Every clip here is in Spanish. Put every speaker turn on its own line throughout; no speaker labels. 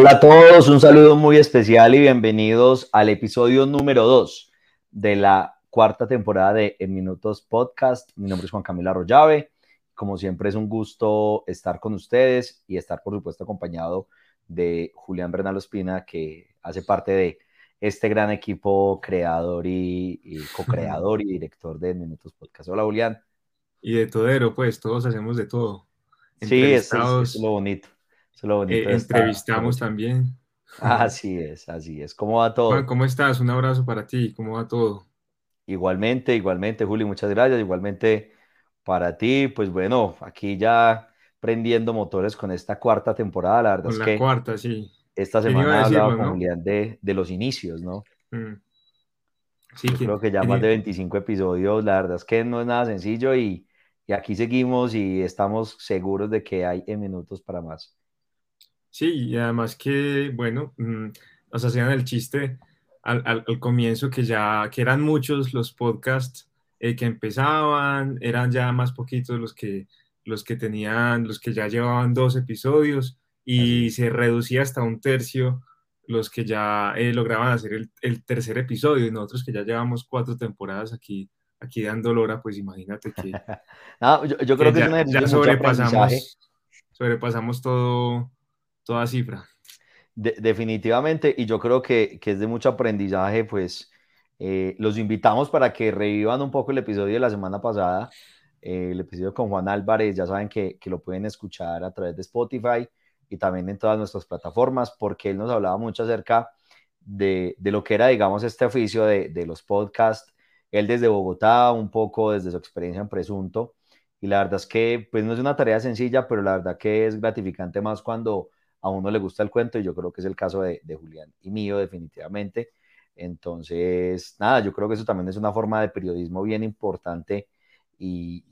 Hola a todos, un saludo muy especial y bienvenidos al episodio número 2 de la cuarta temporada de En Minutos Podcast. Mi nombre es Juan Camilo Arroyave. Como siempre es un gusto estar con ustedes y estar por supuesto acompañado de Julián Bernal Espina, que hace parte de este gran equipo creador y, co-creador y director de En Minutos Podcast. Hola Julián.
Y de todero, pues todos hacemos de todo.
Sí, eso es lo bonito.
Eh, entrevistamos también.
Así es, así es. ¿Cómo va todo?
¿cómo estás? Un abrazo para ti. ¿Cómo va todo?
Igualmente, igualmente, Juli, muchas gracias. Igualmente para ti, pues bueno, aquí ya prendiendo motores con esta cuarta temporada. La verdad
con
es
la
que
cuarta, sí.
esta semana hablaba con Julián de, de, los inicios, ¿no? Mm. Sí, Yo creo que ya más de 25 episodios, la verdad es que no es nada sencillo y, y aquí seguimos y estamos seguros de que hay en minutos para más.
Sí, y además que, bueno, mm, nos hacían el chiste al, al, comienzo que ya, que eran muchos los podcasts eh, que empezaban, eran ya más poquitos los que, los que tenían, los que ya llevaban dos episodios y se reducía hasta un tercio los que ya eh, lograban hacer el, el, tercer episodio y nosotros que ya llevamos cuatro temporadas aquí, aquí dando lora, pues imagínate que...
no, yo, yo, creo que,
ya, ya sobrepasamos, sobrepasamos todo toda cifra.
definitivamente, y yo creo que, que, es de mucho aprendizaje, pues eh, los invitamos para que revivan un poco el episodio de la semana pasada, eh, el episodio con Juan Álvarez, ya saben que, que, lo pueden escuchar a través de Spotify y también en todas nuestras plataformas, porque él nos hablaba mucho acerca de, de lo que era, digamos, este oficio de, de los podcasts, él desde Bogotá, un poco desde su experiencia en Presunto, y la verdad es que pues no es una tarea sencilla, pero la verdad que es gratificante más cuando a uno le gusta el cuento y yo creo que es el caso de, Julián y mío definitivamente. Entonces, nada, yo creo que eso también es una forma de periodismo bien importante y,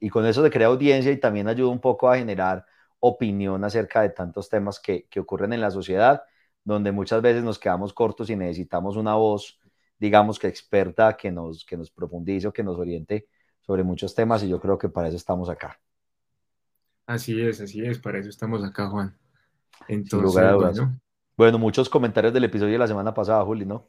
y, con eso se crea audiencia y también ayuda un poco a generar opinión acerca de tantos temas que, que ocurren en la sociedad, donde muchas veces nos quedamos cortos y necesitamos una voz, digamos que experta, que nos, que nos profundice o que nos oriente sobre muchos temas y yo creo que para eso estamos acá.
Así es, así es, para eso estamos acá, Juan. Entonces,
bueno. muchos comentarios del episodio de la semana pasada, Juli, ¿no?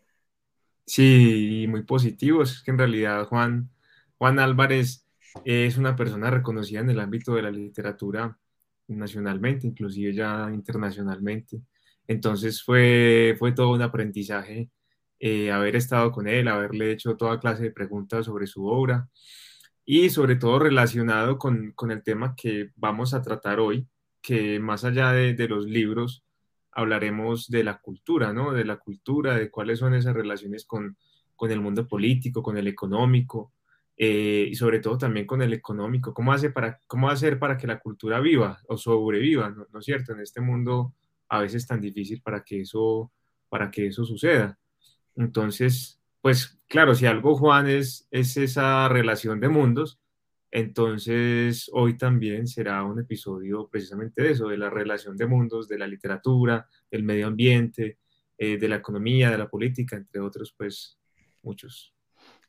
Sí, muy positivos. que en realidad Juan, Juan Álvarez es una persona reconocida en el ámbito de la literatura nacionalmente, inclusive ya internacionalmente. Entonces fue, fue todo un aprendizaje eh, haber estado con él, haberle hecho toda clase de preguntas sobre su obra y sobre todo relacionado con, con el tema que vamos a tratar hoy, que más allá de, los libros, hablaremos de la cultura, ¿no? De la cultura, de cuáles son esas relaciones con, el mundo político, con el económico, eh, y sobre todo también con el económico. ¿Cómo, hace para, ¿Cómo hacer para que la cultura viva o sobreviva, ¿no, es cierto? En este mundo a veces tan difícil para que eso, para que eso suceda. Entonces, pues claro, si algo, Juan, es, es esa relación de mundos, entonces, hoy también será un episodio precisamente de eso, de la relación de mundos, de la literatura, del medio ambiente, eh, de la economía, de la política, entre otros, pues muchos.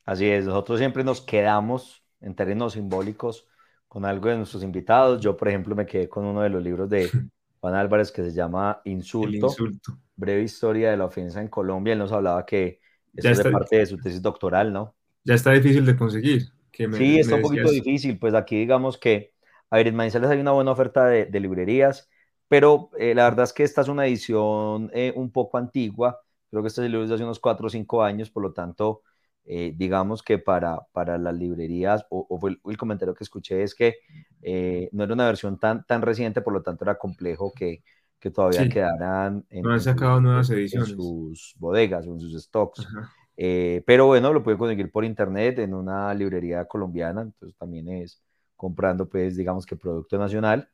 Así es, nosotros siempre nos quedamos en términos simbólicos con algo de nuestros invitados. Yo, por ejemplo, me quedé con uno de los libros de Juan Álvarez que se llama Insulto,
insulto.
breve historia de la ofensa en Colombia. Él nos hablaba que eso es parte de su tesis doctoral, ¿no?
Ya está difícil de conseguir
sí, está un poquito difícil, pues aquí digamos que, a ver, en Manizales hay una buena oferta de, librerías, pero eh, la verdad es que esta es una edición eh, un poco antigua, creo que este libro es de hace unos 4 o 5 años, por lo tanto, eh, digamos que para, para las librerías, o, el, comentario que escuché es que no era una versión tan, tan reciente, por lo tanto era complejo que, que todavía quedaran
en, no han sacado nuevas ediciones.
en sus bodegas o en sus stocks. Eh, pero bueno, lo puede conseguir por internet en una librería colombiana, entonces también es comprando, pues, digamos que producto nacional.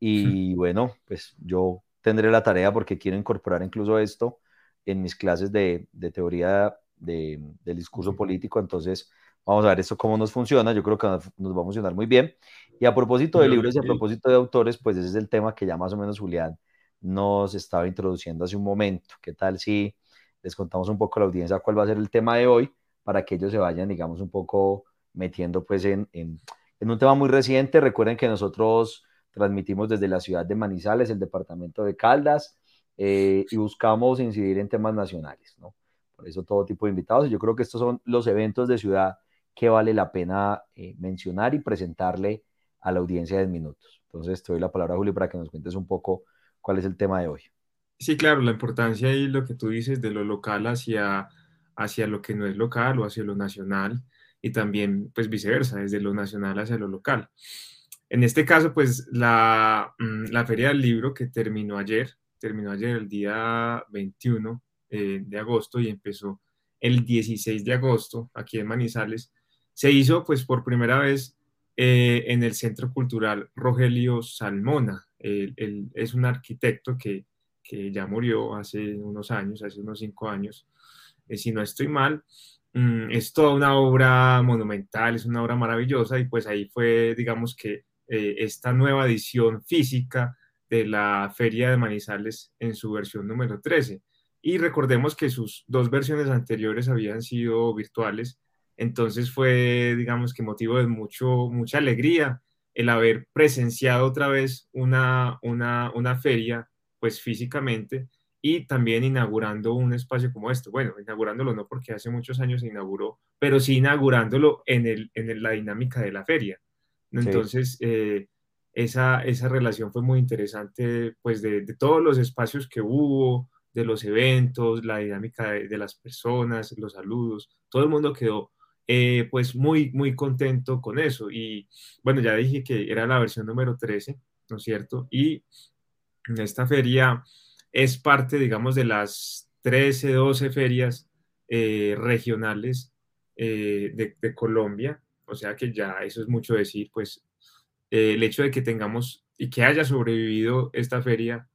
Y bueno, pues yo tendré la tarea porque quiero incorporar incluso esto en mis clases de, de teoría de, del discurso político, entonces vamos a ver esto cómo nos funciona, yo creo que nos va a funcionar muy bien. Y a propósito de libros y a propósito de autores, pues ese es el tema que ya más o menos Julián nos estaba introduciendo hace un momento. ¿Qué tal si les contamos un poco a la audiencia cuál va a ser el tema de hoy para que ellos se vayan, digamos, un poco metiendo pues en, un tema muy reciente. Recuerden que nosotros transmitimos desde la ciudad de Manizales, el departamento de Caldas, eh, y buscamos incidir en temas nacionales, ¿no? Por eso todo tipo de invitados. Y yo creo que estos son los eventos de ciudad que vale la pena eh, mencionar y presentarle a la audiencia de minutos. Entonces, te doy la palabra, Julio, para que nos cuentes un poco cuál es el tema de hoy.
Sí, claro, la importancia y lo que tú dices de lo local hacia, hacia lo que no es local o hacia lo nacional y también, pues viceversa, desde lo nacional hacia lo local. En este caso, pues la, mm, la Feria del Libro que terminó ayer, terminó ayer el día 21 eh, de agosto y empezó el 16 de agosto aquí en Manizales, se hizo pues por primera vez eh, en el Centro Cultural Rogelio Salmona. Él, es un arquitecto que, que, ya murió hace unos años, hace unos cinco años, eh, si no estoy mal. Mm, es toda una obra monumental, es una obra maravillosa y pues ahí fue, digamos que, eh, esta nueva edición física de la Feria de Manizales en su versión número 13. Y recordemos que sus dos versiones anteriores habían sido virtuales, entonces fue, digamos que motivo de mucho, mucha alegría el haber presenciado otra vez una, una, una feria, pues físicamente, y también inaugurando un espacio como este. Bueno, inaugurándolo no porque hace muchos años se inauguró, pero sí inaugurándolo en, el, en la dinámica de la feria. Entonces, eh, esa, esa relación fue muy interesante, pues de, de, todos los espacios que hubo, de los eventos, la dinámica de, de las personas, los saludos, todo el mundo quedó eh, pues muy, muy contento con eso. Y bueno, ya dije que era la versión número 13, ¿no es cierto? Y esta feria es parte, digamos, de las 13, 12 ferias eh, regionales eh, de, Colombia. O sea que ya eso es mucho decir, pues el hecho de que tengamos y que haya sobrevivido esta feria,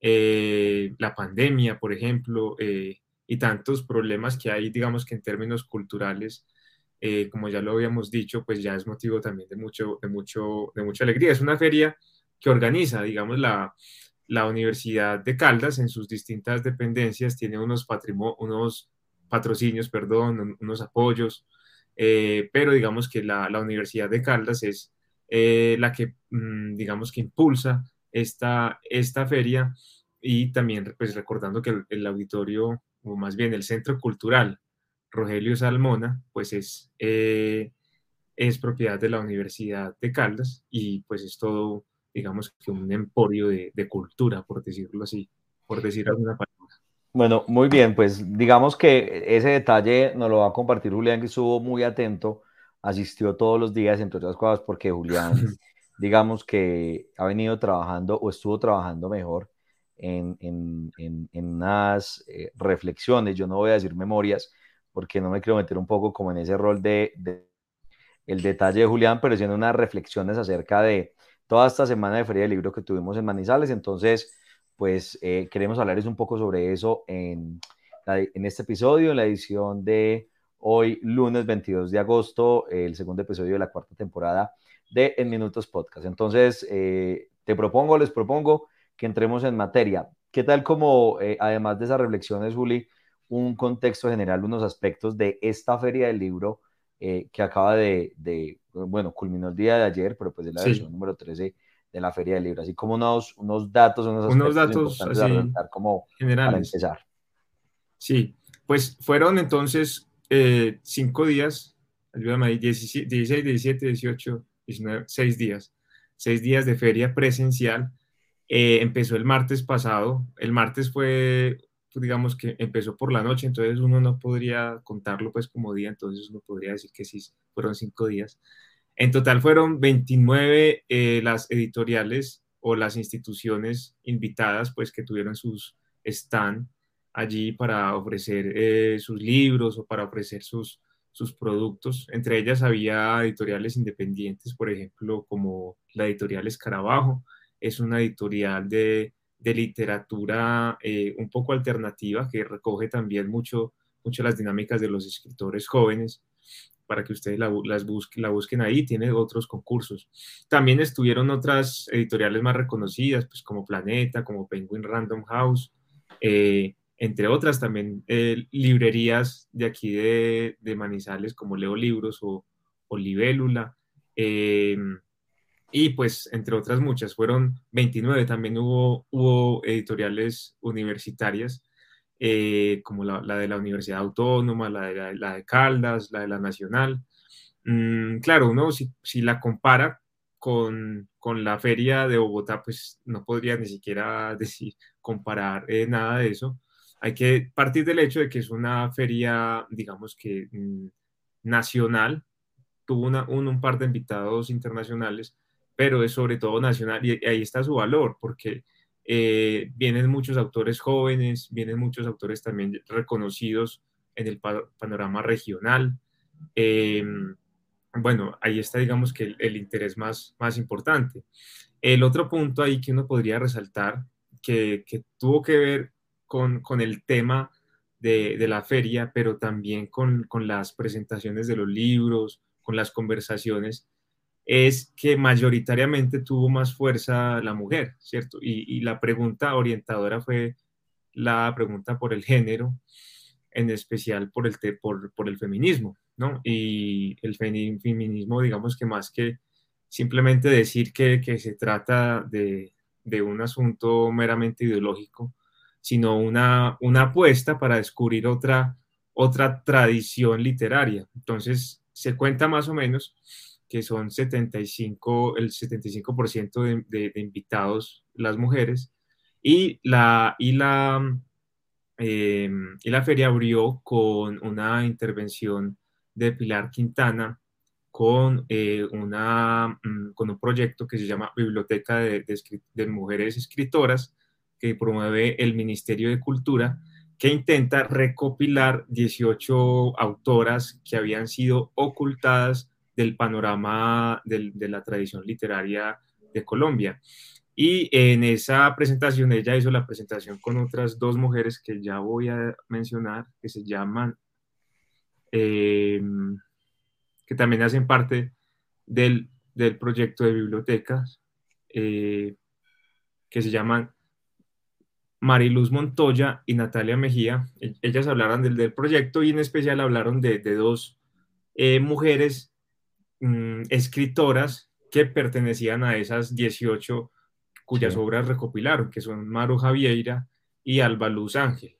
la pandemia, por ejemplo, y tantos problemas que hay, digamos que en términos culturales, eh, como ya lo habíamos dicho, pues ya es motivo también de, mucho, de, mucho, de mucha alegría. Es una feria que organiza, digamos, la, la Universidad de Caldas en sus distintas dependencias, tiene unos, unos patrocinios, perdón, unos apoyos, eh, pero digamos que la, la, Universidad de Caldas es eh, la que, mm, digamos, que impulsa esta, esta feria y también, pues recordando que el, auditorio, o más bien el Centro Cultural Rogelio Salmona, pues es, eh, es propiedad de la Universidad de Caldas y pues es todo, digamos que un emporio de, cultura, por decirlo así, por decir alguna palabra.
Bueno, muy bien, pues digamos que ese detalle nos lo va a compartir Julián, que estuvo muy atento, asistió todos los días, entre otras cosas, porque Julián, digamos que ha venido trabajando o estuvo trabajando mejor en, en, en, unas eh, reflexiones, yo no voy a decir memorias, porque no me quiero meter un poco como en ese rol de, el detalle de Julián, pero haciendo unas reflexiones acerca de toda esta semana de Feria de Libro que tuvimos en Manizales. Entonces, pues eh, queremos hablarles un poco sobre eso en, en este episodio, en la edición de hoy, lunes 22 de agosto, el segundo episodio de la cuarta temporada de En Minutos Podcast. Entonces, eh, te propongo, les propongo que entremos en materia. ¿Qué tal como, eh, además de esas reflexiones, Juli, un contexto general, unos aspectos de esta feria del libro eh, que acaba de, de, bueno, culminó el día de ayer, pero pues es la sí. versión número 13 de la feria del libro, así como unos, unos datos, unos,
unos datos así,
como generales. para empezar.
Sí, pues fueron entonces eh, cinco días, ayúdame ahí, 16, 17, 18, 19, seis días, seis días de feria presencial. Eh, empezó el martes pasado. El martes fue digamos que empezó por la noche, entonces uno no podría contarlo pues como día, entonces uno podría decir que sí, fueron cinco días. En total fueron 29 eh, las editoriales o las instituciones invitadas pues que tuvieron sus stand allí para ofrecer eh, sus libros o para ofrecer sus, sus productos. Entre ellas había editoriales independientes, por ejemplo, como la editorial Escarabajo, es una editorial de de literatura eh, un poco alternativa que recoge también mucho, mucho las dinámicas de los escritores jóvenes para que ustedes la, las busquen, la busquen ahí, tiene otros concursos. También estuvieron otras editoriales más reconocidas, pues como Planeta, como Penguin Random House, eh, entre otras también eh, librerías de aquí de, de, Manizales como Leo Libros o, o Libélula. Y pues entre otras muchas, fueron 29, también hubo, hubo editoriales universitarias, eh, como la, de la Universidad Autónoma, la de, la, de Caldas, la de la Nacional. Mm, claro, uno si, si la compara con, con, la feria de Bogotá, pues no podría ni siquiera decir, comparar eh, nada de eso. Hay que partir del hecho de que es una feria, digamos que mm, nacional, tuvo una, un, un, par de invitados internacionales, pero es sobre todo nacional y, ahí está su valor, porque eh, vienen muchos autores jóvenes, vienen muchos autores también reconocidos en el panorama regional. Em, bueno, ahí está, digamos que el, interés más, más importante. El otro punto ahí que uno podría resaltar, que, que tuvo que ver con, con el tema de, de, la feria, pero también con, con las presentaciones de los libros, con las conversaciones, es que mayoritariamente tuvo más fuerza la mujer, ¿cierto? Y, y, la pregunta orientadora fue la pregunta por el género, en especial por el, por, por el feminismo, ¿no? Y el feminismo, digamos que más que simplemente decir que, que se trata de, de, un asunto meramente ideológico, sino una, una apuesta para descubrir otra, otra tradición literaria. Entonces, se cuenta más o menos que son 75, el 75% de, de, invitados las mujeres, y la, y la, eh, y la feria abrió con una intervención de Pilar Quintana con, eh, una, mm, con un proyecto que se llama Biblioteca de, Mujeres Escritoras, que promueve el Ministerio de Cultura, que intenta recopilar 18 autoras que habían sido ocultadas del panorama de la tradición literaria de Colombia. Y en esa presentación, ella hizo la presentación con otras dos mujeres que ya voy a mencionar, que se llaman eh, que también hacen parte del, del proyecto de bibliotecas, eh, que se llaman Mariluz Montoya y Natalia Mejía. E, ellas hablaron del, del proyecto y en especial hablaron de, de dos eh, mujeres mmm, escritoras que pertenecían a esas 18 cuyas sí. obras recopilaron, que son Maru Javieira y Alba Luz Ángel.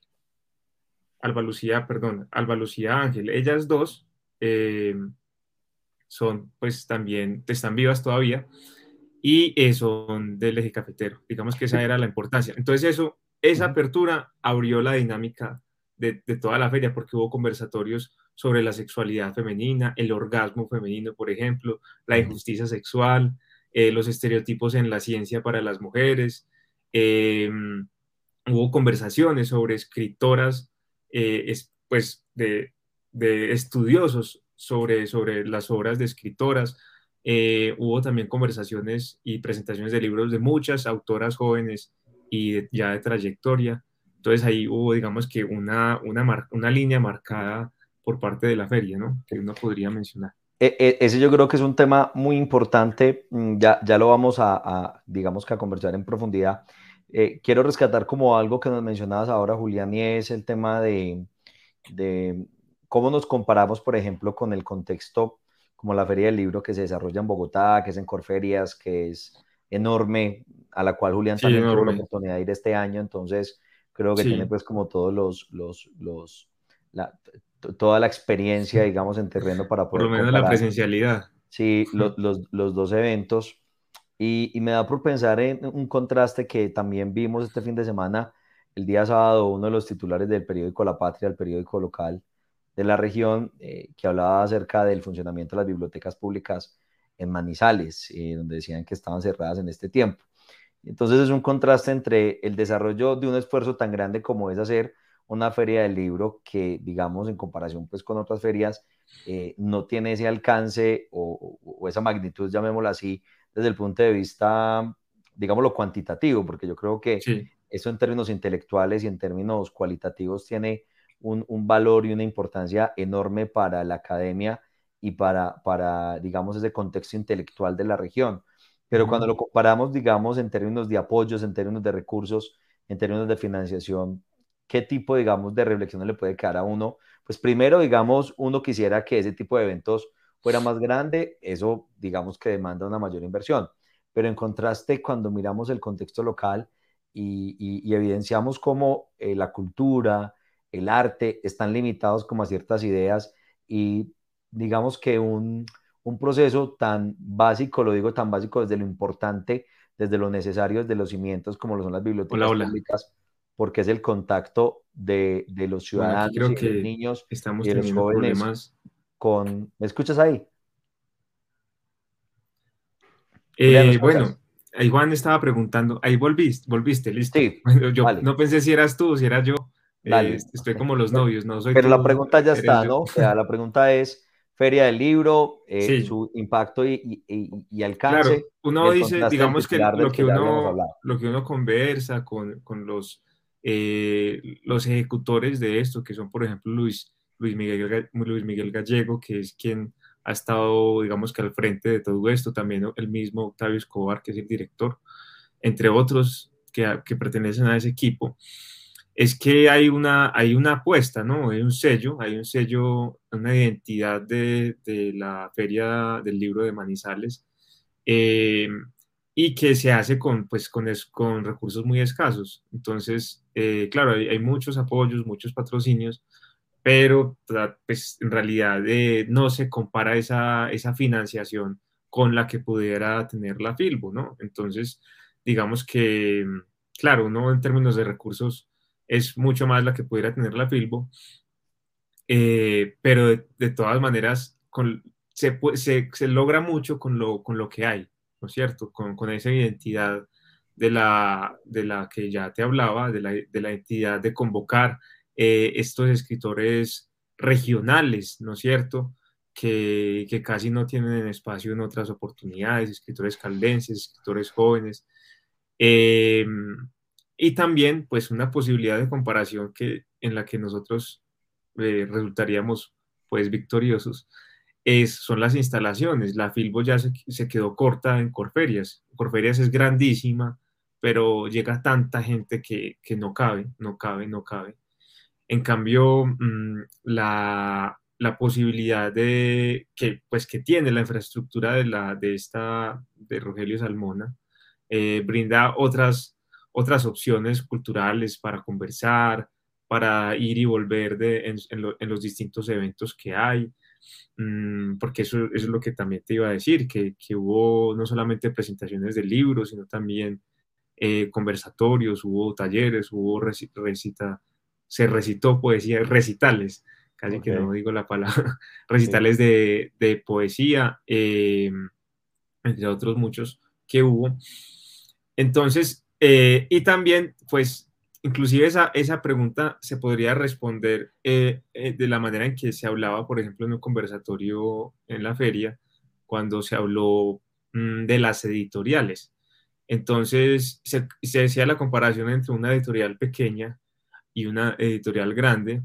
Alba Lucía, perdón, Alba Lucía Ángel. Ellas dos eh, son, pues también, están vivas todavía y eh, son del eje cafetero. Digamos que esa era la importancia. Entonces eso, esa apertura abrió la dinámica de, de toda la feria porque hubo conversatorios sobre la sexualidad femenina, el orgasmo femenino, por ejemplo, la injusticia sexual, eh, los estereotipos en la ciencia para las mujeres. Eh, hubo conversaciones sobre escritoras eh, es, pues, de, de, estudiosos sobre, sobre las obras de escritoras. Eh, hubo también conversaciones y presentaciones de libros de muchas autoras jóvenes y de, ya de trayectoria. Entonces ahí hubo, digamos que una, una, una línea marcada por parte de la feria, ¿no? Que uno podría mencionar.
E, e, ese yo creo que es un tema muy importante, mm, ya, ya lo vamos a, a, digamos que a conversar en profundidad, eh, quiero rescatar como algo que nos mencionabas ahora, Julián, y es el tema de, de, cómo nos comparamos, por ejemplo, con el contexto como la Feria del Libro que se desarrolla en Bogotá, que es en Corferias, que es enorme, a la cual Julián sí, también tuvo la oportunidad de ir este año, entonces creo que sí. tiene pues como todos los, los, los la, toda la experiencia, digamos, en terreno para
poder... Por lo menos comparar. la presencialidad.
Sí, los, los, los dos eventos. Y, y, me da por pensar en un contraste que también vimos este fin de semana, el día sábado, uno de los titulares del periódico La Patria, el periódico local de la región, eh, que hablaba acerca del funcionamiento de las bibliotecas públicas en Manizales, eh, donde decían que estaban cerradas en este tiempo. Entonces es un contraste entre el desarrollo de un esfuerzo tan grande como es hacer una feria del libro que, digamos, en comparación pues con otras ferias, eh, no tiene ese alcance o, o, esa magnitud, llamémoslo así, desde el punto de vista, digámoslo, cuantitativo, porque yo creo que sí. eso en términos intelectuales y en términos cualitativos tiene un, un, valor y una importancia enorme para la academia y para, para, digamos, ese contexto intelectual de la región. Pero uh -huh. cuando lo comparamos, digamos, en términos de apoyos, en términos de recursos, en términos de financiación, ¿qué tipo, digamos, de reflexión le puede quedar a uno? Pues primero, digamos, uno quisiera que ese tipo de eventos fuera más grande, eso digamos que demanda una mayor inversión. pero en contraste cuando miramos el contexto local y, evidenciamos cómo eh, la cultura, el arte están limitados como a ciertas ideas y digamos que un, un proceso tan básico, lo digo tan básico desde lo importante, desde lo necesario, desde los cimientos como lo son las bibliotecas públicas, porque es el contacto de, de los ciudadanos y de los niños
estamos y de los jóvenes problemas.
con... ¿Me escuchas ahí?
Eh, bueno, ahí Juan estaba preguntando, ahí volviste, volviste, listo. Sí, yo no pensé si eras tú si eras yo. Eh, estoy como los novios, no soy
Pero la pregunta ya está, ¿no? O sea, la pregunta es, Feria del Libro, eh, su impacto y, y, alcance. Claro,
uno dice, digamos que lo que, uno, lo que uno conversa con, con los, eh, los ejecutores de esto, que son, por ejemplo, Luis, Luis, Miguel, Luis Miguel Gallego, que es quien ha estado, digamos que al frente de todo esto, también el mismo Octavio Escobar, que es el director, entre otros que, que pertenecen a ese equipo es que hay una, hay una apuesta, ¿no? Hay un sello, hay un sello, una identidad de, de la Feria del Libro de Manizales eh, y que se hace con, pues, con, con recursos muy escasos. Entonces, eh, claro, hay, muchos apoyos, muchos patrocinios, pero pues, en realidad eh, no se compara esa, esa financiación con la que pudiera tener la Filbo, ¿no? Entonces, digamos que, claro, uno en términos de recursos es mucho más la que pudiera tener la Filbo, eh, pero de, todas maneras con, se, se, logra mucho con lo, con lo que hay, ¿no es cierto? Con, con esa identidad de la, de la que ya te hablaba, de la, de la identidad de convocar eh, estos escritores regionales, ¿no es cierto? Que, que, casi no tienen espacio en otras oportunidades, escritores caldenses, escritores jóvenes. Eh, y también pues una posibilidad de comparación que, en la que nosotros eh, resultaríamos pues victoriosos es, son las instalaciones. La Filbo ya se, se, quedó corta en Corferias. Corferias es grandísima, pero llega tanta gente que, que no cabe, no cabe, no cabe. En cambio, mm, la, la, posibilidad de que, pues, que tiene la infraestructura de, la, de esta, de Rogelio Salmona, eh, brinda otras otras opciones culturales para conversar, para ir y volver de, en, los distintos eventos que hay, mm, porque eso, es lo que también te iba a decir, que, hubo no solamente presentaciones de libros, sino también eh, conversatorios, hubo talleres, hubo recita, se recitó poesía, recitales, casi que no digo la palabra, recitales de, poesía, eh, entre otros muchos que hubo. Entonces, eh, y también, pues, inclusive esa, esa pregunta se podría responder eh, eh, de la manera en que se hablaba, por ejemplo, en un conversatorio en la feria, cuando se habló mm, de las editoriales. Entonces, se, decía la comparación entre una editorial pequeña y una editorial grande,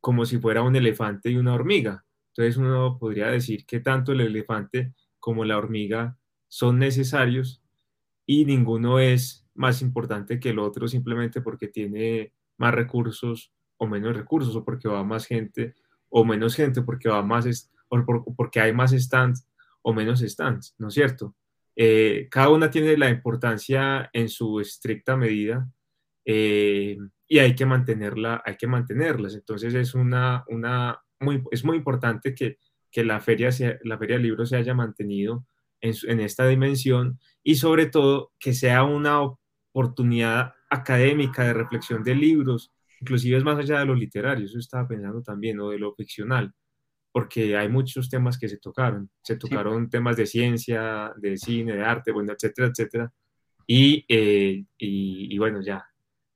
como si fuera un elefante y una hormiga. Entonces, uno podría decir que tanto el elefante como la hormiga son necesarios y ninguno es más importante que el otro simplemente porque tiene más recursos o menos recursos o porque va más gente o menos gente porque va más o porque hay más stands o menos stands, ¿no es cierto? Eh, cada una tiene la importancia en su estricta medida eh, y hay que mantenerla, hay que mantenerlas. Entonces es una, una muy, es muy importante que, que la feria sea, la feria del libro se haya mantenido en, en, esta dimensión y sobre todo que sea una oportunidad académica de reflexión de libros, inclusive es más allá de lo literario, eso estaba pensando también, o de lo ficcional, porque hay muchos temas que se tocaron, se tocaron temas de ciencia, de cine, de arte, bueno, etcétera, etcétera, y, eh, y, y bueno, ya.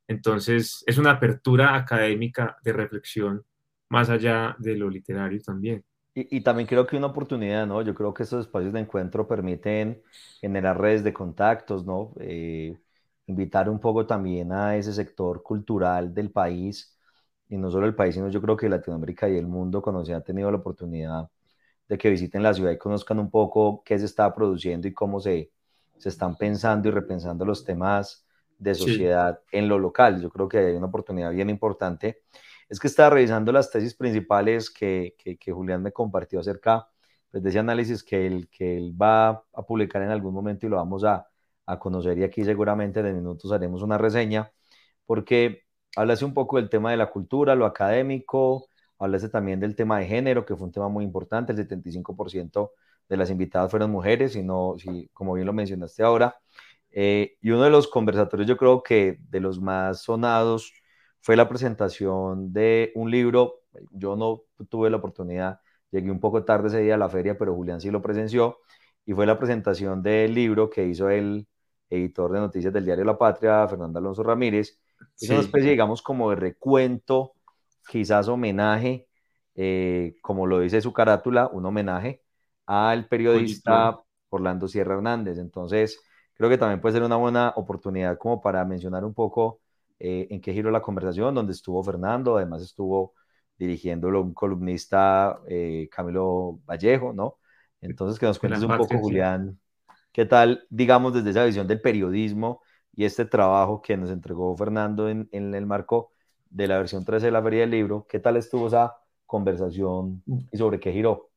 Entonces, es una apertura académica de reflexión más allá de lo literario también.
Y, y, también creo que una oportunidad, ¿no? Yo creo que estos espacios de encuentro permiten generar redes de contactos, ¿no? Eh, invitar un poco también a ese sector cultural del país, y no solo el país, sino yo creo que Latinoamérica y el mundo, cuando se ha tenido la oportunidad de que visiten la ciudad y conozcan un poco qué se está produciendo y cómo se, se están pensando y repensando los temas de sociedad en lo local. Yo creo que hay una oportunidad bien importante. Es que estaba revisando las tesis principales que, que, que Julián me compartió acerca pues, de ese análisis que él, que él va a publicar en algún momento y lo vamos a, a conocer y aquí seguramente en minutos haremos una reseña, porque hablase un poco del tema de la cultura, lo académico, hablase también del tema de género, que fue un tema muy importante, el 75% de las invitadas fueron mujeres, y no, como bien lo mencionaste ahora, eh, y uno de los conversatorios yo creo que de los más sonados fue la presentación de un libro, yo no tuve la oportunidad, llegué un poco tarde ese día a la feria, pero Julián sí lo presenció, y fue la presentación del libro que hizo el editor de noticias del diario La Patria, Fernando Alonso Ramírez, es una especie, digamos, como de recuento, quizás homenaje, eh, como lo dice su carátula, un homenaje al periodista Orlando Sierra Hernández. Entonces, creo que también puede ser una buena oportunidad como para mencionar un poco eh, en qué giró la conversación, donde estuvo Fernando, además estuvo dirigiéndolo un columnista eh, Camilo Vallejo, ¿no? Entonces, que nos cuentes un poco, Julián, qué tal, digamos, desde esa visión del periodismo y este trabajo que nos entregó Fernando en, en el marco de la versión 13 de la Feria del Libro, ¿qué tal estuvo esa conversación y sobre qué giró?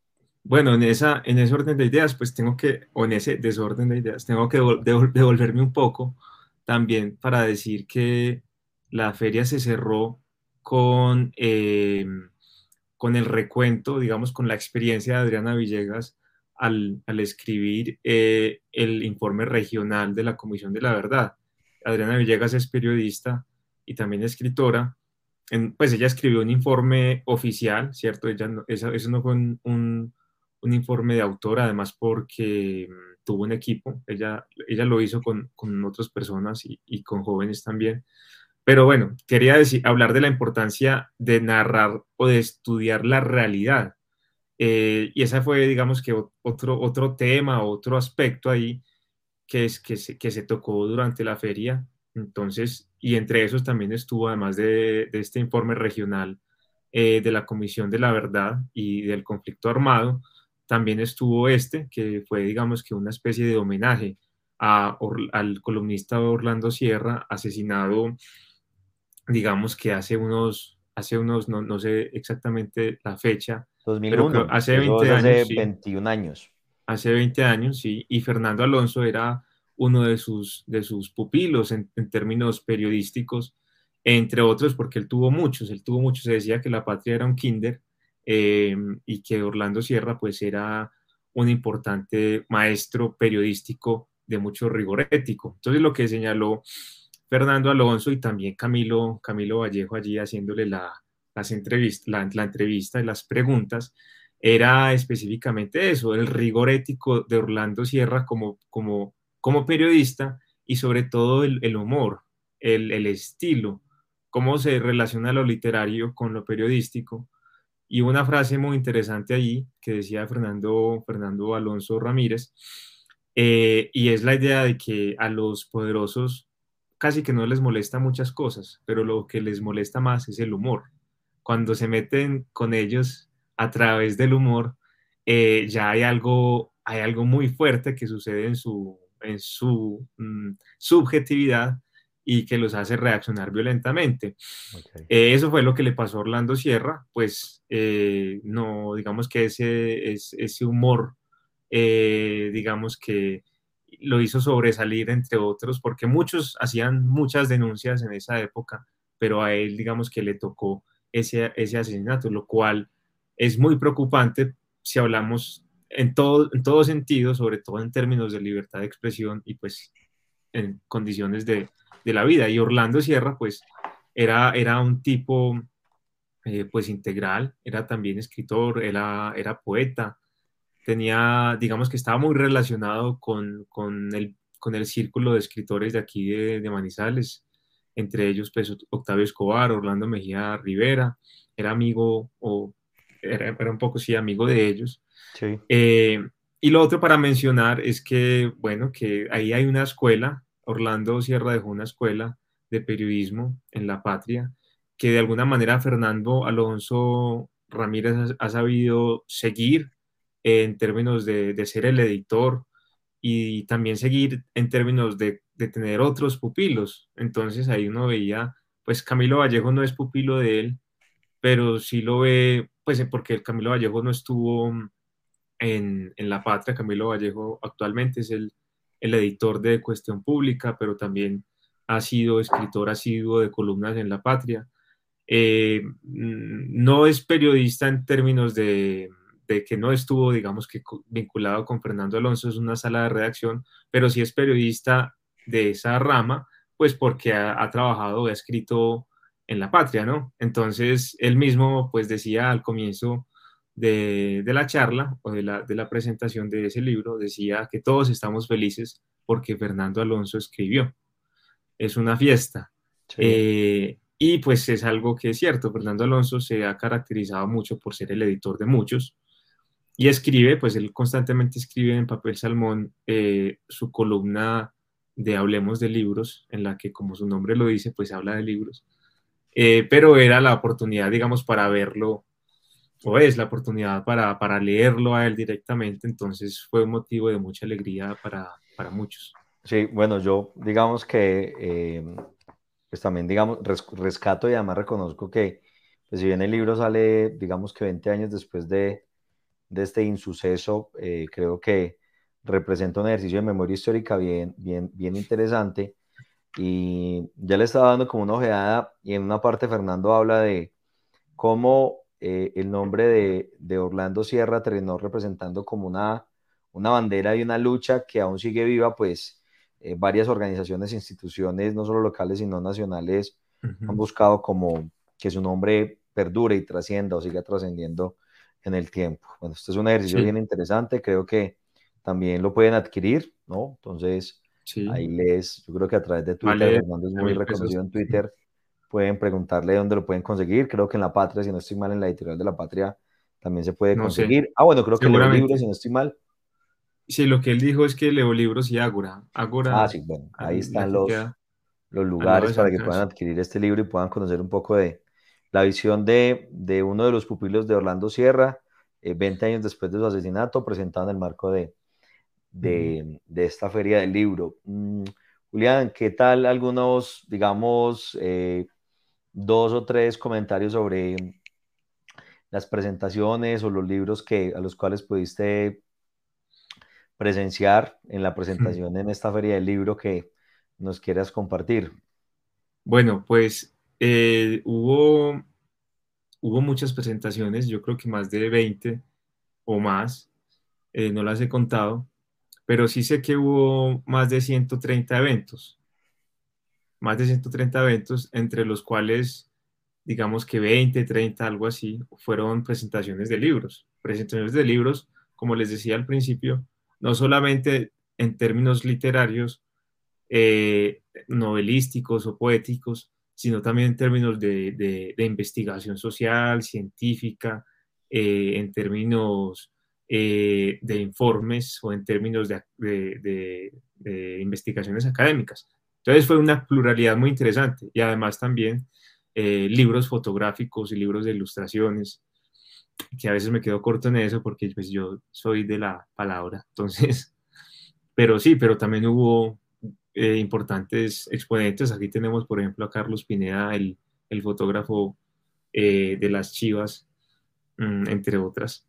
Bueno, en, esa, en ese orden de ideas, pues tengo que, o en ese desorden de ideas, tengo que devolverme un poco también para decir que la feria se cerró con, eh, con el recuento, digamos, con la experiencia de Adriana Villegas al, al escribir eh, el informe regional de la Comisión de la Verdad. Adriana Villegas es periodista y también escritora. En, pues ella escribió un informe oficial, ¿cierto? Ella no, eso, no fue un informe de autor, además porque mm, tuvo un equipo, ella, ella lo hizo con, con otras personas y, y, con jóvenes también. Pero bueno, quería decir, hablar de la importancia de narrar o de estudiar la realidad. Eh, y ese fue, digamos que, otro, otro tema, otro aspecto ahí que, es, que, se, que se tocó durante la feria. Entonces, y entre esos también estuvo, además de, de este informe regional eh, de la Comisión de la Verdad y del conflicto armado, también estuvo este, que fue, digamos que una especie de homenaje a, al columnista Orlando Sierra, asesinado, digamos que hace unos, hace unos, no, no sé exactamente la fecha,
2001, pero hace 20 años. Hace 21 años.
Hace 20 años, y Fernando Alonso era uno de sus, de sus pupilos en, términos periodísticos, entre otros porque él tuvo muchos, él tuvo muchos, se decía que la patria era un kinder, eh, y que Orlando Sierra pues era un importante maestro periodístico de mucho rigor ético. Entonces lo que señaló Fernando Alonso y también Camilo, Camilo Vallejo allí haciéndole la, las entrevistas, la entrevista y las preguntas, era específicamente eso, el rigor ético de Orlando Sierra como, como, como periodista y sobre todo el, humor, el, el, estilo, cómo se relaciona lo literario con lo periodístico y una frase muy interesante allí que decía Fernando, Fernando Alonso Ramírez, eh, y es la idea de que a los poderosos casi que no les molesta muchas cosas, pero lo que les molesta más es el humor. Cuando se meten con ellos a través del humor, eh, ya hay algo, hay algo muy fuerte que sucede en su, en su mm, subjetividad y que los hace reaccionar violentamente. Okay. Eh, eso fue lo que le pasó a Orlando Sierra, pues eh, no, digamos que ese, ese humor, eh, digamos que lo hizo sobresalir entre otros, porque muchos hacían muchas denuncias en esa época, pero a él, digamos que le tocó ese, ese asesinato, lo cual es muy preocupante si hablamos en todo, en todo sentido, sobre todo en términos de libertad de expresión y pues en condiciones de, de la vida. Y Orlando Sierra, pues, era, era un tipo, eh, pues, integral, era también escritor, era, era poeta, tenía, digamos que estaba muy relacionado con, con, el, con el círculo de escritores de aquí de, de Manizales, entre ellos, pues, Octavio Escobar, Orlando Mejía Rivera, era amigo, o era, era un poco, sí, amigo de ellos.
Sí.
Eh, y lo otro para mencionar es que, bueno, que ahí hay una escuela Orlando Sierra dejó una escuela de periodismo en la patria que de alguna manera Fernando Alonso Ramírez ha, sabido seguir en términos de, de, ser el editor y también seguir en términos de, de, tener otros pupilos. Entonces ahí uno veía, pues Camilo Vallejo no es pupilo de él, pero sí lo ve, pues porque Camilo Vallejo no estuvo en, en, La Patria. Camilo Vallejo actualmente es el, el, editor de Cuestión Pública, pero también ha sido escritor asiduo de columnas en La Patria. Eh, no es periodista en términos de, de, que no estuvo, digamos que vinculado con Fernando Alonso, es una sala de redacción, pero sí es periodista de esa rama, pues porque ha, ha trabajado, ha escrito en la patria, ¿no? Entonces, él mismo, pues decía al comienzo de, de la charla o de la, de la, presentación de ese libro, decía que todos estamos felices porque Fernando Alonso escribió. Es una fiesta. Sí. Eh, y pues es algo que es cierto, Fernando Alonso se ha caracterizado mucho por ser el editor de muchos y escribe, pues él constantemente escribe en papel salmón eh, su columna de Hablemos de Libros, en la que como su nombre lo dice, pues habla de libros eh, pero era la oportunidad, digamos, para verlo, o es la oportunidad para, para leerlo a él directamente, entonces fue un motivo de mucha alegría para, para muchos.
Sí, bueno, yo digamos que, eh, pues también, digamos, res, rescato y además reconozco que, pues si bien el libro sale, digamos que 20 años después de, de este insuceso, eh, creo que representa un ejercicio de memoria histórica bien, bien, bien interesante y ya le estaba dando como una ojeada y en una parte Fernando habla de cómo eh, el nombre de, de, Orlando Sierra terminó representando como una, una bandera y una lucha que aún sigue viva, pues eh, varias organizaciones, instituciones, no solo locales, sino nacionales, uh -huh. han buscado como que su nombre perdure y trascienda o siga trascendiendo en el tiempo. Bueno, este es un ejercicio sí. bien interesante, creo que también lo pueden adquirir, ¿no? Entonces, Sí. Ahí les, yo creo que a través de Twitter, vale, Fernando es muy reconocido en Twitter, pueden preguntarle dónde lo pueden conseguir. Creo que en La Patria, si no estoy mal, en la editorial de La Patria también se puede no conseguir. Sé. Ah, bueno, creo que leo libros, si no estoy mal.
Sí, lo que él dijo es que leo libros y Ágora. Ágora
ah, sí, bueno, ahí están los, los lugares para que puedan adquirir este libro y puedan conocer un poco de la visión de, de uno de los pupilos de Orlando Sierra, eh, 20 años después de su asesinato, presentado en el marco de, de, de, esta feria del libro. Mm, Julián, ¿qué tal algunos, digamos, eh, dos o tres comentarios sobre las presentaciones o los libros que, a los cuales pudiste presenciar en la presentación en esta feria del libro que nos quieras compartir?
Bueno, pues eh, hubo, hubo muchas presentaciones, yo creo que más de 20 o más, eh, no las he contado, pero sí sé que hubo más de 130 eventos, más de 130 eventos, entre los cuales, digamos que 20, 30, algo así, fueron presentaciones de libros. Presentaciones de libros, como les decía al principio, no solamente en términos literarios, eh, novelísticos o poéticos, sino también en términos de, investigación social, científica, eh, en términos eh, de informes o en términos de, de, de, investigaciones académicas. Entonces fue una pluralidad muy interesante y además también eh, libros fotográficos y libros de ilustraciones, que a veces me quedo corto en eso porque pues, yo soy de la palabra, entonces, pero sí, pero también hubo eh, importantes exponentes. Aquí tenemos, por ejemplo, a Carlos Pineda, el, el fotógrafo eh, de las Chivas, mmm, entre otras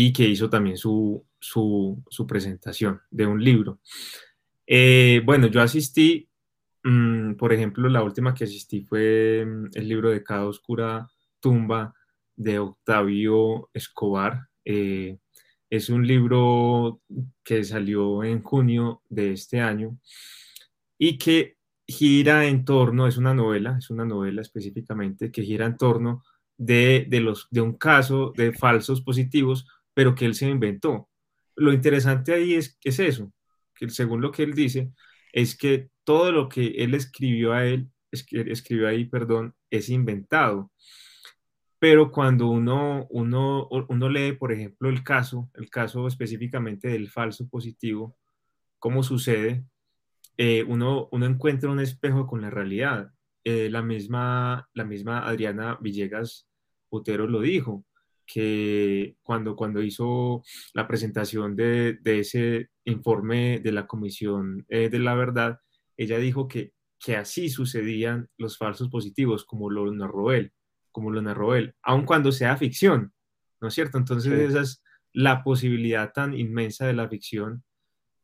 y que hizo también su, su, presentación de un libro. Eh, bueno, yo asistí, mmm, por ejemplo, la última que asistí fue mm, el libro de Cada Oscura Tumba de Octavio Escobar. Eh, es un libro que salió en junio de este año y que gira en torno, es una novela, es una novela específicamente, que gira en torno de, de, los, de un caso de falsos positivos pero que él se inventó. Lo interesante ahí es es eso, que según lo que él dice, es que todo lo que él escribió a él, ahí, perdón, es inventado. Pero cuando uno, uno, uno lee, por ejemplo, el caso, el caso específicamente del falso positivo, cómo sucede, eh, uno, uno encuentra un espejo con la realidad. Eh, la, misma, la misma Adriana Villegas Utero lo dijo que cuando, cuando hizo la presentación de, de ese informe de la Comisión eh, de la Verdad, ella dijo que, que así sucedían los falsos positivos, como lo narró él, como lo narró él, aun cuando sea ficción, ¿no es cierto? Entonces sí. esa es la posibilidad tan inmensa de la ficción,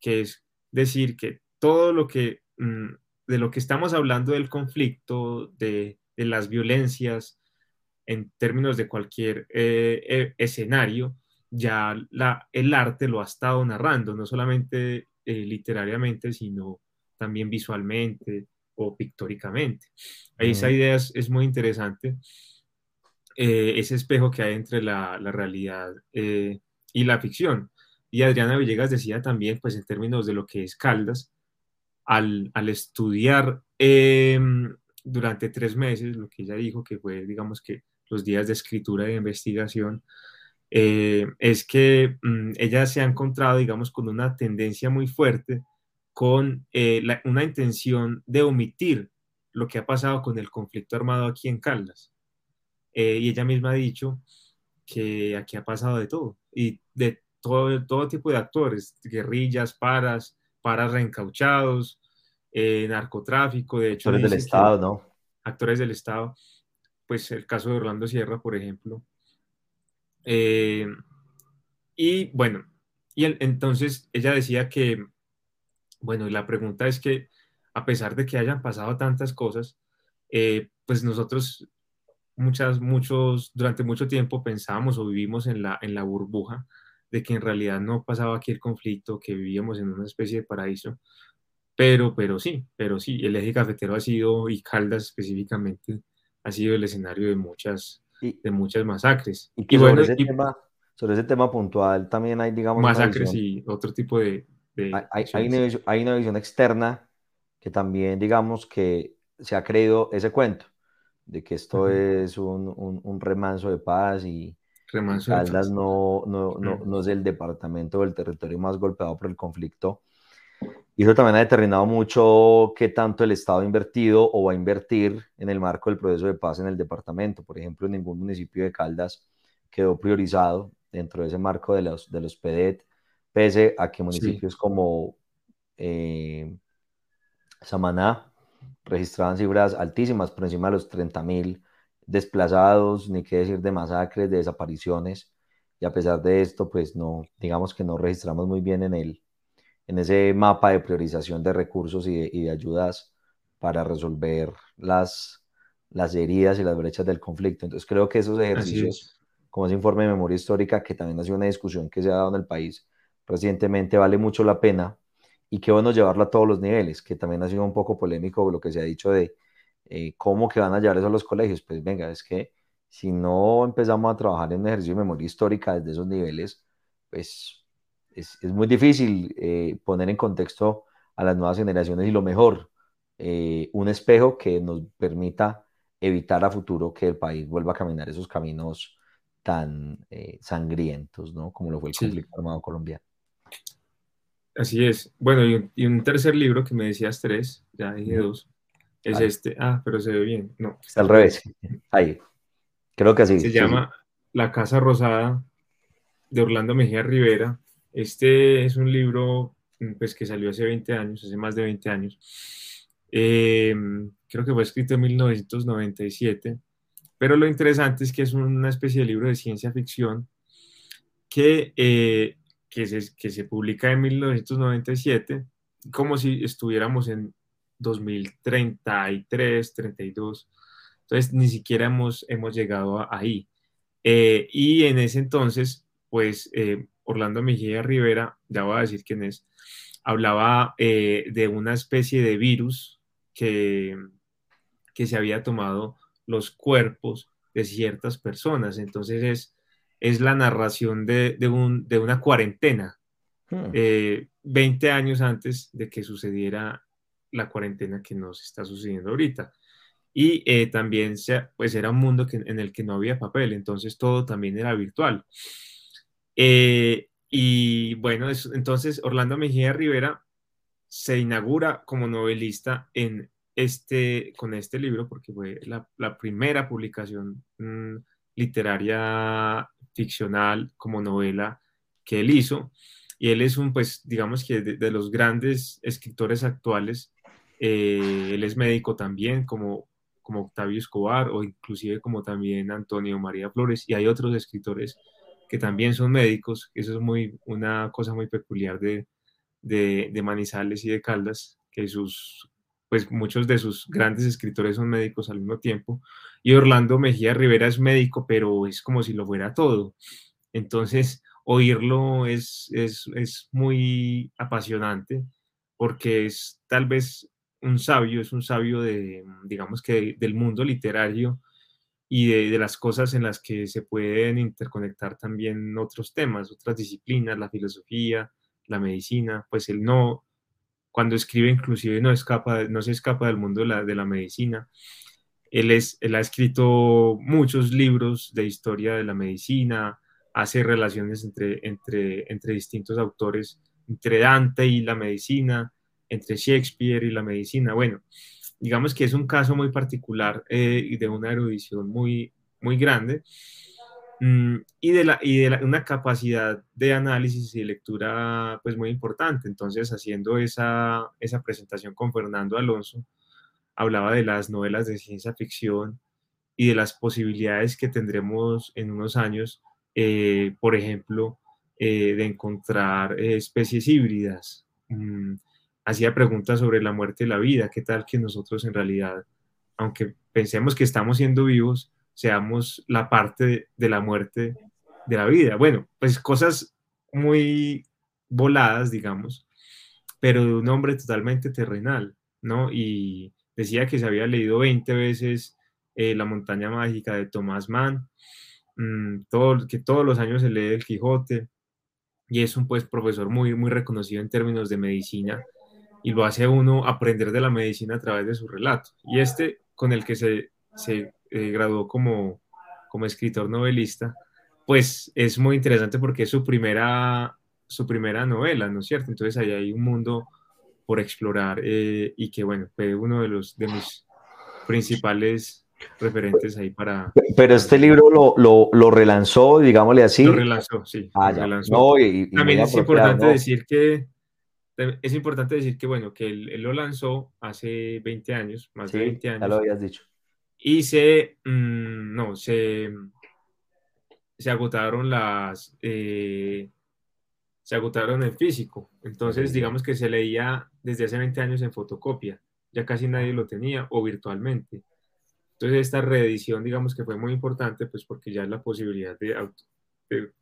que es decir que todo lo que, mm, de lo que estamos hablando del conflicto, de, las violencias, en términos de cualquier eh, eh, escenario, ya la, el arte lo ha estado narrando, no solamente eh, literariamente, sino también visualmente o pictóricamente. Esa idea es, muy interesante, ese espejo que hay entre la, la realidad y la ficción. Y Adriana Villegas decía también, pues en términos de lo que es Caldas, al, al estudiar em, durante tres meses, lo que ella dijo que fue, digamos que los días de escritura y de investigación, eh, es que mm, ella se ha encontrado, digamos, con una tendencia muy fuerte, con eh, una intención de omitir lo que ha pasado con el conflicto armado aquí en Caldas. Eh, y ella misma ha dicho que aquí ha pasado de todo, y de todo, todo tipo de actores, guerrillas, paras, paras reencauchados, narcotráfico, de hecho.
Actores del Estado, ¿no?
Actores del Estado, pues el caso de Orlando Sierra, por ejemplo. Eh, y bueno, y entonces ella decía que, bueno, y la pregunta es que a pesar de que hayan pasado tantas cosas, eh, pues nosotros muchas, muchos, durante mucho tiempo pensábamos o vivimos en la, en la burbuja de que en realidad no pasaba aquí el conflicto, que vivíamos en una especie de paraíso. Pero, pero sí, pero sí, el eje cafetero ha sido, y Caldas específicamente, ha sido el escenario de muchas, de muchas masacres.
Y, sobre, ese tema, sobre ese tema puntual también hay, digamos...
Masacres y otro tipo de...
hay, hay, una visión, hay una visión externa que también, digamos, que se ha creído ese cuento de que esto es un, un, un, remanso de paz y, Caldas no, no, no, no, es el departamento o el territorio más golpeado por el conflicto. Y eso también ha determinado mucho qué tanto el Estado ha invertido o va a invertir en el marco del proceso de paz en el departamento. Por ejemplo, ningún municipio de Caldas quedó priorizado dentro de ese marco de los, de los PEDET, pese a que municipios como eh, Samaná registraban cifras altísimas, por encima de los 30 mil desplazados, ni qué decir de masacres, de desapariciones, y a pesar de esto, pues no, digamos que no registramos muy bien en, el, en ese mapa de priorización de recursos y de, ayudas para resolver las, las heridas y las brechas del conflicto. Entonces creo que esos ejercicios, como ese informe de memoria histórica, que también ha sido una discusión que se ha dado en el país recientemente, vale mucho la pena y qué bueno llevarlo a todos los niveles, que también ha sido un poco polémico lo que se ha dicho de eh, ¿cómo que van a llevar eso a los colegios? Pues venga, es que si no empezamos a trabajar en un ejercicio de memoria histórica desde esos niveles, pues es, es muy difícil eh, poner en contexto a las nuevas generaciones y lo mejor, eh, un espejo que nos permita evitar a futuro que el país vuelva a caminar esos caminos tan sangrientos, ¿no? Como lo fue el conflicto armado colombiano.
Así es. Bueno, y un, y un, tercer libro que me decías tres, ya dije dos, es este. Ah, pero se ve bien. No.
Está al revés. Ahí. Creo que así.
Se llama La Casa Rosada de Orlando Mejía Rivera. Este es un libro pues, que salió hace 20 años, hace más de 20 años. Em, creo que fue escrito en 1997. Pero lo interesante es que es una especie de libro de ciencia ficción que, eh, que, se, que se publica en 1997, como si estuviéramos en 2033, 32. Entonces, ni siquiera hemos, hemos llegado ahí. Eh, y en ese entonces, pues, eh, Orlando Mejía Rivera, ya voy a decir quién es, hablaba eh, de una especie de virus que, que se había tomado los cuerpos de ciertas personas. Entonces, es, es la narración de, de, un, de una cuarentena. 20 hmm. años antes de que sucediera la cuarentena que nos está sucediendo ahorita. Y eh, también pues era un mundo que, en el que no había papel, entonces todo también era virtual. Eh, y bueno, entonces Orlando Mejía Rivera se inaugura como novelista en este, con este libro, porque fue la, primera publicación mm, literaria ficcional como novela que él hizo. Y él es un, pues, digamos que de los grandes escritores actuales eh, él es médico también, como, como Octavio Escobar o inclusive como también Antonio María Flores, y hay otros escritores que también son médicos. Eso es muy, una cosa muy peculiar de, de, Manizales y de Caldas, que sus, pues muchos de sus grandes escritores son médicos al mismo tiempo. Y Orlando Mejía Rivera es médico, pero es como si lo fuera todo. Entonces, oírlo es, es, es muy apasionante porque es tal vez un sabio, es un sabio de, digamos que del mundo literario y de, las cosas en las que se pueden interconectar también otros temas, otras disciplinas, la filosofía, la medicina, pues él no, cuando escribe inclusive no, escapa, no se escapa del mundo de la, de la medicina. Él, es, él ha escrito muchos libros de historia de la medicina, hace relaciones entre, entre, entre distintos autores, entre Dante y la medicina, entre Shakespeare y la medicina. Bueno, digamos que es un caso muy particular eh, y de una erudición muy, muy grande mm, y de, la, y de una capacidad de análisis y lectura pues muy importante. Entonces, haciendo esa, esa presentación con Fernando Alonso, hablaba de las novelas de ciencia ficción y de las posibilidades que tendremos en unos años eh, por ejemplo, eh, de encontrar eh, especies híbridas. Mm, hacía preguntas sobre la muerte y la vida, qué tal que nosotros en realidad, aunque pensemos que estamos siendo vivos, seamos la parte de, la muerte de la vida. Bueno, pues cosas muy voladas, digamos, pero de un hombre totalmente terrenal, ¿no? Y decía que se había leído 20 veces La montaña mágica de Thomas Mann, Mm, todo, que todos los años se lee el Quijote y es un pues, profesor muy, muy reconocido en términos de medicina y lo hace a uno aprender de la medicina a través de su relato. Y este, con el que se, se eh, graduó como, como escritor novelista, pues es muy interesante porque es su primera, su primera novela, ¿no es cierto? Entonces ahí hay un mundo por explorar eh, y que, bueno, fue uno de, los, de mis principales referentes ahí para...
Pero este libro lo, lo, lo relanzó, digámosle así.
Lo relanzó, sí. Ah, relanzó. También es importante decir que es importante decir que, bueno, que él, lo lanzó hace 20 años, más de 20 años.
Ya lo habías dicho.
Y se, mm, no, se, se agotaron las, eh, se agotaron en físico. Entonces, digamos que se leía desde hace 20 años en fotocopia. Ya casi nadie lo tenía o virtualmente. Entonces esta reedición, digamos que fue muy importante, pues porque ya es la posibilidad de,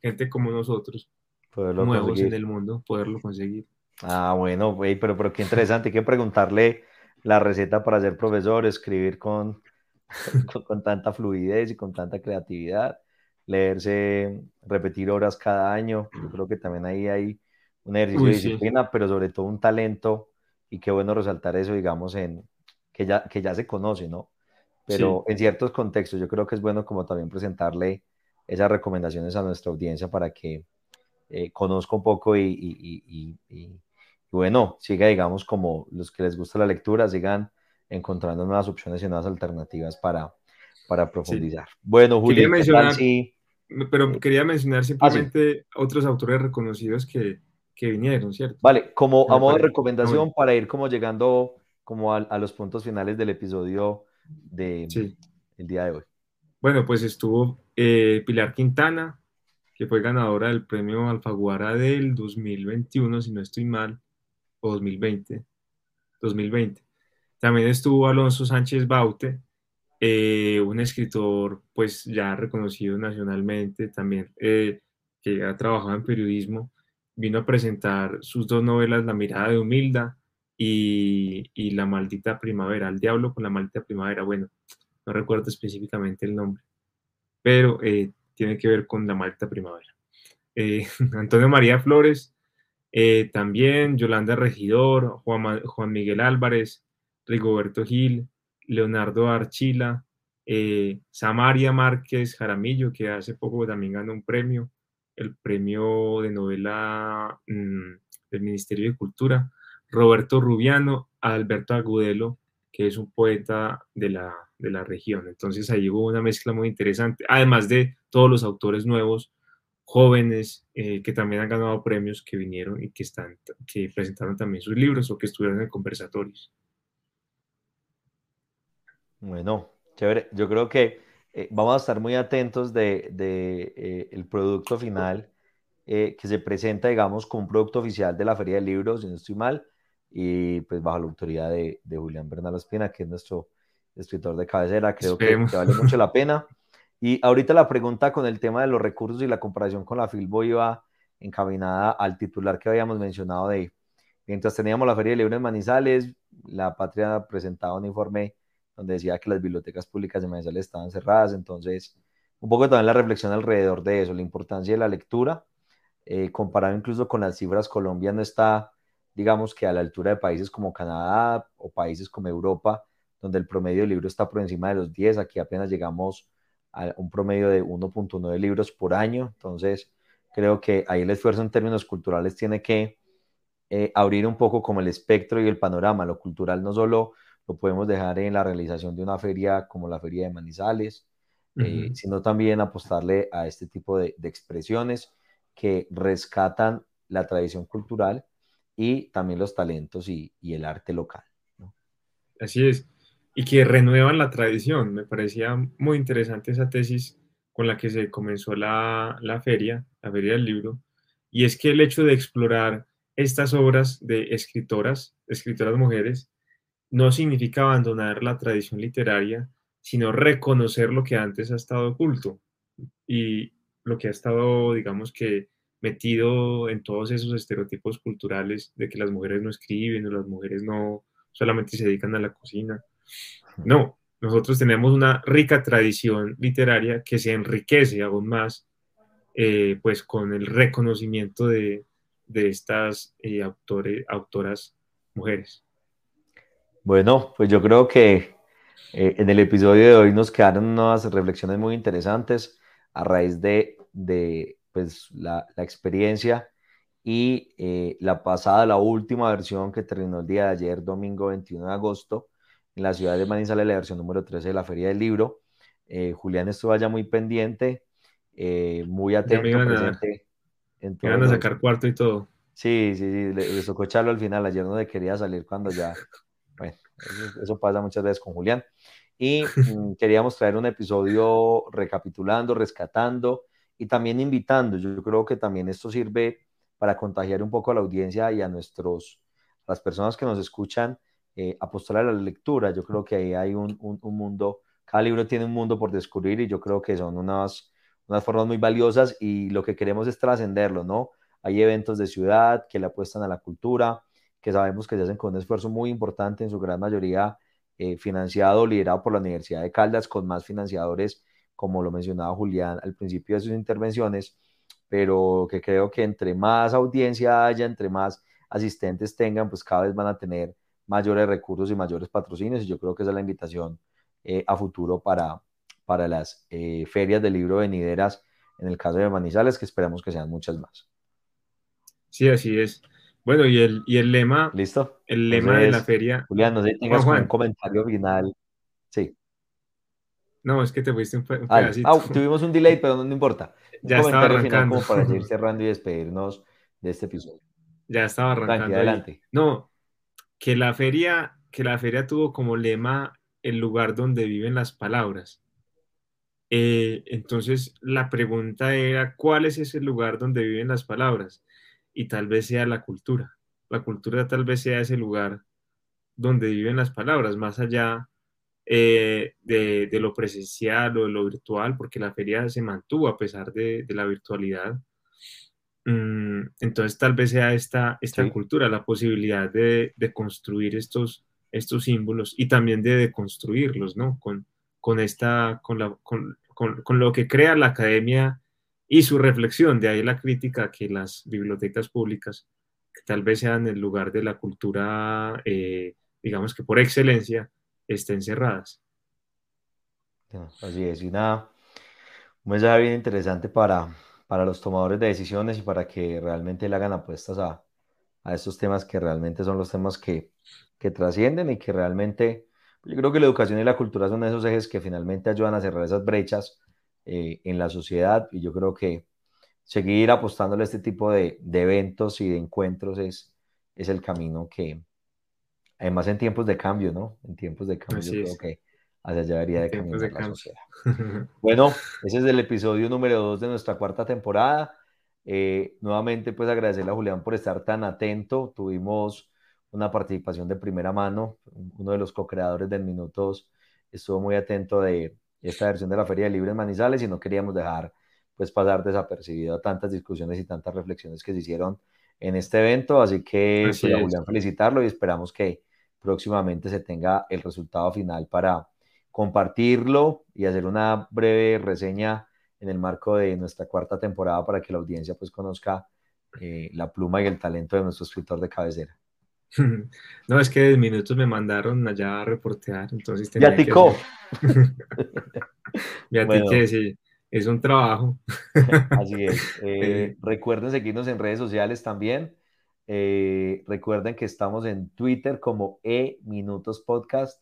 gente como nosotros, nuevos en el mundo, poderlo conseguir.
Ah, bueno, güey, pero, pero qué interesante, hay que preguntarle la receta para ser profesor, escribir con, con, tanta fluidez y con tanta creatividad, leerse, repetir horas cada año, yo creo que también ahí hay un ejercicio de disciplina, pero sobre todo un talento, y qué bueno resaltar eso, digamos, en que ya, que ya se conoce, ¿no? pero en ciertos contextos yo creo que es bueno como también presentarle esas recomendaciones a nuestra audiencia para que eh, conozca un poco y, y, y, bueno, siga, digamos, como los que les gusta la lectura, sigan encontrando nuevas opciones y nuevas alternativas para, para profundizar. Bueno, Julio,
pero eh, quería mencionar ah, simplemente otros autores reconocidos que, que, vinieron, ¿cierto?
Vale, como a modo de recomendación para ir como llegando como a, a los puntos finales del episodio de el día de hoy?
Bueno, pues estuvo eh, Pilar Quintana, que fue ganadora del premio Alfaguara del 2021, si no estoy mal, o 2020. 2020. También estuvo Alonso Sánchez Baute, eh, un escritor pues ya reconocido nacionalmente, también eh, que ha trabajado en periodismo, vino a presentar sus dos novelas, La mirada de Humilda y, La Maldita Primavera, El Diablo con la Maldita Primavera, bueno, no recuerdo específicamente el nombre, pero eh, tiene que ver con la Maldita Primavera. Eh, Antonio María Flores, eh, también Yolanda Regidor, Juan, Miguel Álvarez, Rigoberto Gil, Leonardo Archila, Samaria Márquez Jaramillo, que hace poco también ganó un premio, el premio de novela mm, del Ministerio de Cultura. Roberto Rubiano, Alberto Agudelo, que es un poeta de la, de la región. Entonces ahí hubo una mezcla muy interesante, además de todos los autores nuevos, jóvenes, eh, que también han ganado premios, que vinieron y que, están, que presentaron también sus libros o que estuvieron en conversatorios.
Bueno, chévere. Yo creo que eh, vamos a estar muy atentos de, de eh, el producto final eh, que se presenta, digamos, como un producto oficial de la Feria del Libro, si no estoy mal, y pues bajo la autoridad de, de Julián Bernal Espina, que es nuestro escritor de cabecera, creo que, que, vale mucho la pena. Y ahorita la pregunta con el tema de los recursos y la comparación con la Filbo iba encaminada al titular que habíamos mencionado de mientras teníamos la Feria del Libro en Manizales, la Patria presentaba un informe donde decía que las bibliotecas públicas de Manizales estaban cerradas, entonces un poco también la reflexión alrededor de eso, la importancia de la lectura, eh, comparado incluso con las cifras, Colombia no está, digamos que a la altura de países como Canadá o países como Europa, donde el promedio de libros está por encima de los 10, aquí apenas llegamos a un promedio de 1.9 libros por año, entonces creo que ahí el esfuerzo en términos culturales tiene que eh, abrir un poco como el espectro y el panorama, lo cultural no solo lo podemos dejar en la realización de una feria como la Feria de Manizales, eh, sino también apostarle a este tipo de, expresiones que rescatan la tradición cultural y también los talentos y, el arte local.
Así es, y que renuevan la tradición. Me parecía muy interesante esa tesis con la que se comenzó la, la feria, la feria del libro, y es que el hecho de explorar estas obras de escritoras, escritoras mujeres, no significa abandonar la tradición literaria, sino reconocer lo que antes ha estado oculto y lo que ha estado, digamos que, metido en todos esos estereotipos culturales de que las mujeres no escriben o las mujeres no solamente se dedican a la cocina. No, nosotros tenemos una rica tradición literaria que se enriquece aún más eh, pues con el reconocimiento de, estas eh, autores, autoras mujeres.
Bueno, pues yo creo que eh, en el episodio de hoy nos quedaron unas reflexiones muy interesantes a raíz de, pues, la, experiencia y la pasada, la última versión que terminó el día de ayer, domingo 21 de agosto, en la ciudad de Manizales, la versión número 13 de la Feria del Libro. Eh, Julián estuvo allá muy pendiente, muy atento,
ya me presente. a sacar cuarto y todo.
Sí, sí, sí, le, le tocó echarlo al final. Ayer no le quería salir cuando ya bueno, eso, pasa muchas veces con Julián. Y mm, queríamos traer un episodio recapitulando, rescatando y también invitando. Yo creo que también esto sirve para contagiar un poco a la audiencia y a nuestros, las personas que nos escuchan, eh, apostar a la lectura. Yo creo que ahí hay un, un, mundo, cada libro tiene un mundo por descubrir y yo creo que son unas, unas formas muy valiosas y lo que queremos es trascenderlo, ¿no? Hay eventos de ciudad que le apuestan a la cultura, que sabemos que se hacen con un esfuerzo muy importante, en su gran mayoría eh, financiado, liderado por la Universidad de Caldas, con más financiadores, como lo mencionaba Julián al principio de sus intervenciones, pero que creo que entre más audiencia haya, entre más asistentes tengan, pues cada vez van a tener mayores recursos y mayores patrocinios, y yo creo que esa es la invitación eh, a futuro para, para las eh, ferias del libro venideras, en el caso de Manizales, que esperamos que sean muchas más.
Sí, así es. Bueno, y el, y el lema.
¿Listo?
El lema de la feria.
Julián, no sé si tengas un comentario final. Sí.
No, es que te fuiste un,
pedacito. Ah, tuvimos un delay, pero no, importa.
Un ya estaba arrancando.
como para ir cerrando y despedirnos de este episodio.
Ya estaba arrancando.
adelante.
No, que la feria, que la feria tuvo como lema el lugar donde viven las palabras. Eh, entonces, la pregunta era, ¿cuál es ese lugar donde viven las palabras? y tal vez sea la cultura. La cultura tal vez sea ese lugar donde viven las palabras, más allá eh, de, lo presencial o de lo virtual, porque la feria se mantuvo a pesar de, la virtualidad. Mm, entonces tal vez sea esta, esta cultura, la posibilidad de, construir estos, estos símbolos y también de deconstruirlos, ¿no? Con, con, esta, con, la, con, con lo que crea la academia y su reflexión, de ahí la crítica que las bibliotecas públicas, que tal vez sean el lugar de la cultura, eh, digamos que por excelencia, estén cerradas.
Así es, y nada, un mensaje bien interesante para, para los tomadores de decisiones y para que realmente le hagan apuestas a, a estos temas que realmente son los temas que, que trascienden y que realmente, yo creo que la educación y la cultura son esos ejes que finalmente ayudan a cerrar esas brechas eh, en la sociedad y yo creo que seguir apostándole a este tipo de, eventos y de encuentros es, es el camino que, además en tiempos de cambio, ¿no? En tiempos de cambio yo creo que hacia allá debería de caminar la sociedad. Bueno, ese es el episodio número 2 de nuestra cuarta temporada. Eh, nuevamente, pues agradecerle a Julián por estar tan atento. Tuvimos una participación de primera mano. Uno de los co-creadores del Minutos estuvo muy atento de esta versión de la Feria de Libres Manizales y no queríamos dejar pues pasar desapercibido a tantas discusiones y tantas reflexiones que se hicieron en este evento. Así que pues, a Julián felicitarlo y esperamos que próximamente se tenga el resultado final para compartirlo y hacer una breve reseña en el marco de nuestra cuarta temporada para que la audiencia pues conozca eh, la pluma y el talento de nuestro escritor de cabecera.
No, es que de minutos me mandaron allá a reportear, entonces
Ya ticó.
Ya tiqué, sí. Es un trabajo.
Así es. Eh, recuerden seguirnos en redes sociales también. Eh, recuerden que estamos en Twitter como E Minutos Podcast.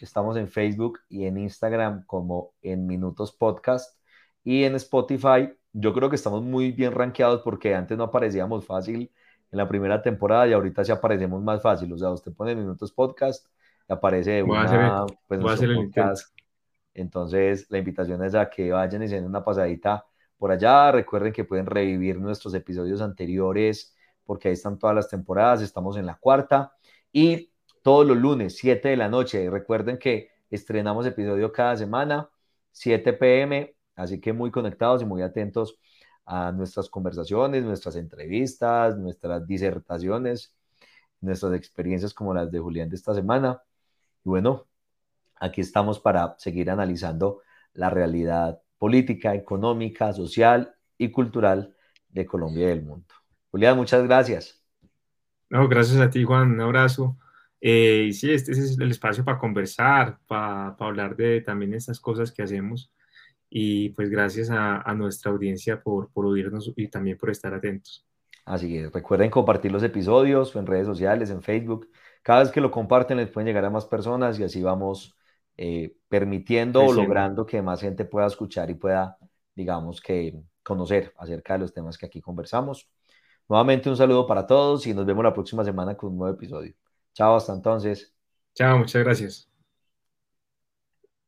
Estamos en Facebook y en Instagram como En Minutos Podcast. Y en Spotify, yo creo que estamos muy bien rankeados porque antes no aparecíamos fácil en la primera temporada y ahorita sí aparecemos más fácil. O sea, usted pone Minutos Podcast y aparece una, pues, podcast. Entonces, la invitación es a que vayan y se den una pasadita por allá. Recuerden que pueden revivir nuestros episodios anteriores porque ahí están todas las temporadas. Estamos en la cuarta y todos los lunes, 7 de la noche. Recuerden que estrenamos episodio cada semana, 7 pm, así que muy conectados y muy atentos a nuestras conversaciones, nuestras entrevistas, nuestras disertaciones, nuestras experiencias como las de Julián de esta semana. Y bueno, aquí estamos para seguir analizando la realidad política, económica, social y cultural de Colombia y del mundo. Julián, muchas gracias.
No, gracias a ti, Juan. Un abrazo. Eh, y sí, este, es el espacio para conversar, para, hablar de también estas cosas que hacemos. Y pues gracias a, nuestra audiencia por, por oírnos y también por estar atentos.
Así es, recuerden compartir los episodios en redes sociales, en Facebook. Cada vez que lo comparten les pueden llegar a más personas y así vamos eh, permitiendo o logrando que más gente pueda escuchar y pueda, digamos, que conocer acerca de los temas que aquí conversamos. Nuevamente un saludo para todos y nos vemos la próxima semana con un nuevo episodio. Chao, hasta entonces.
Chao, muchas gracias.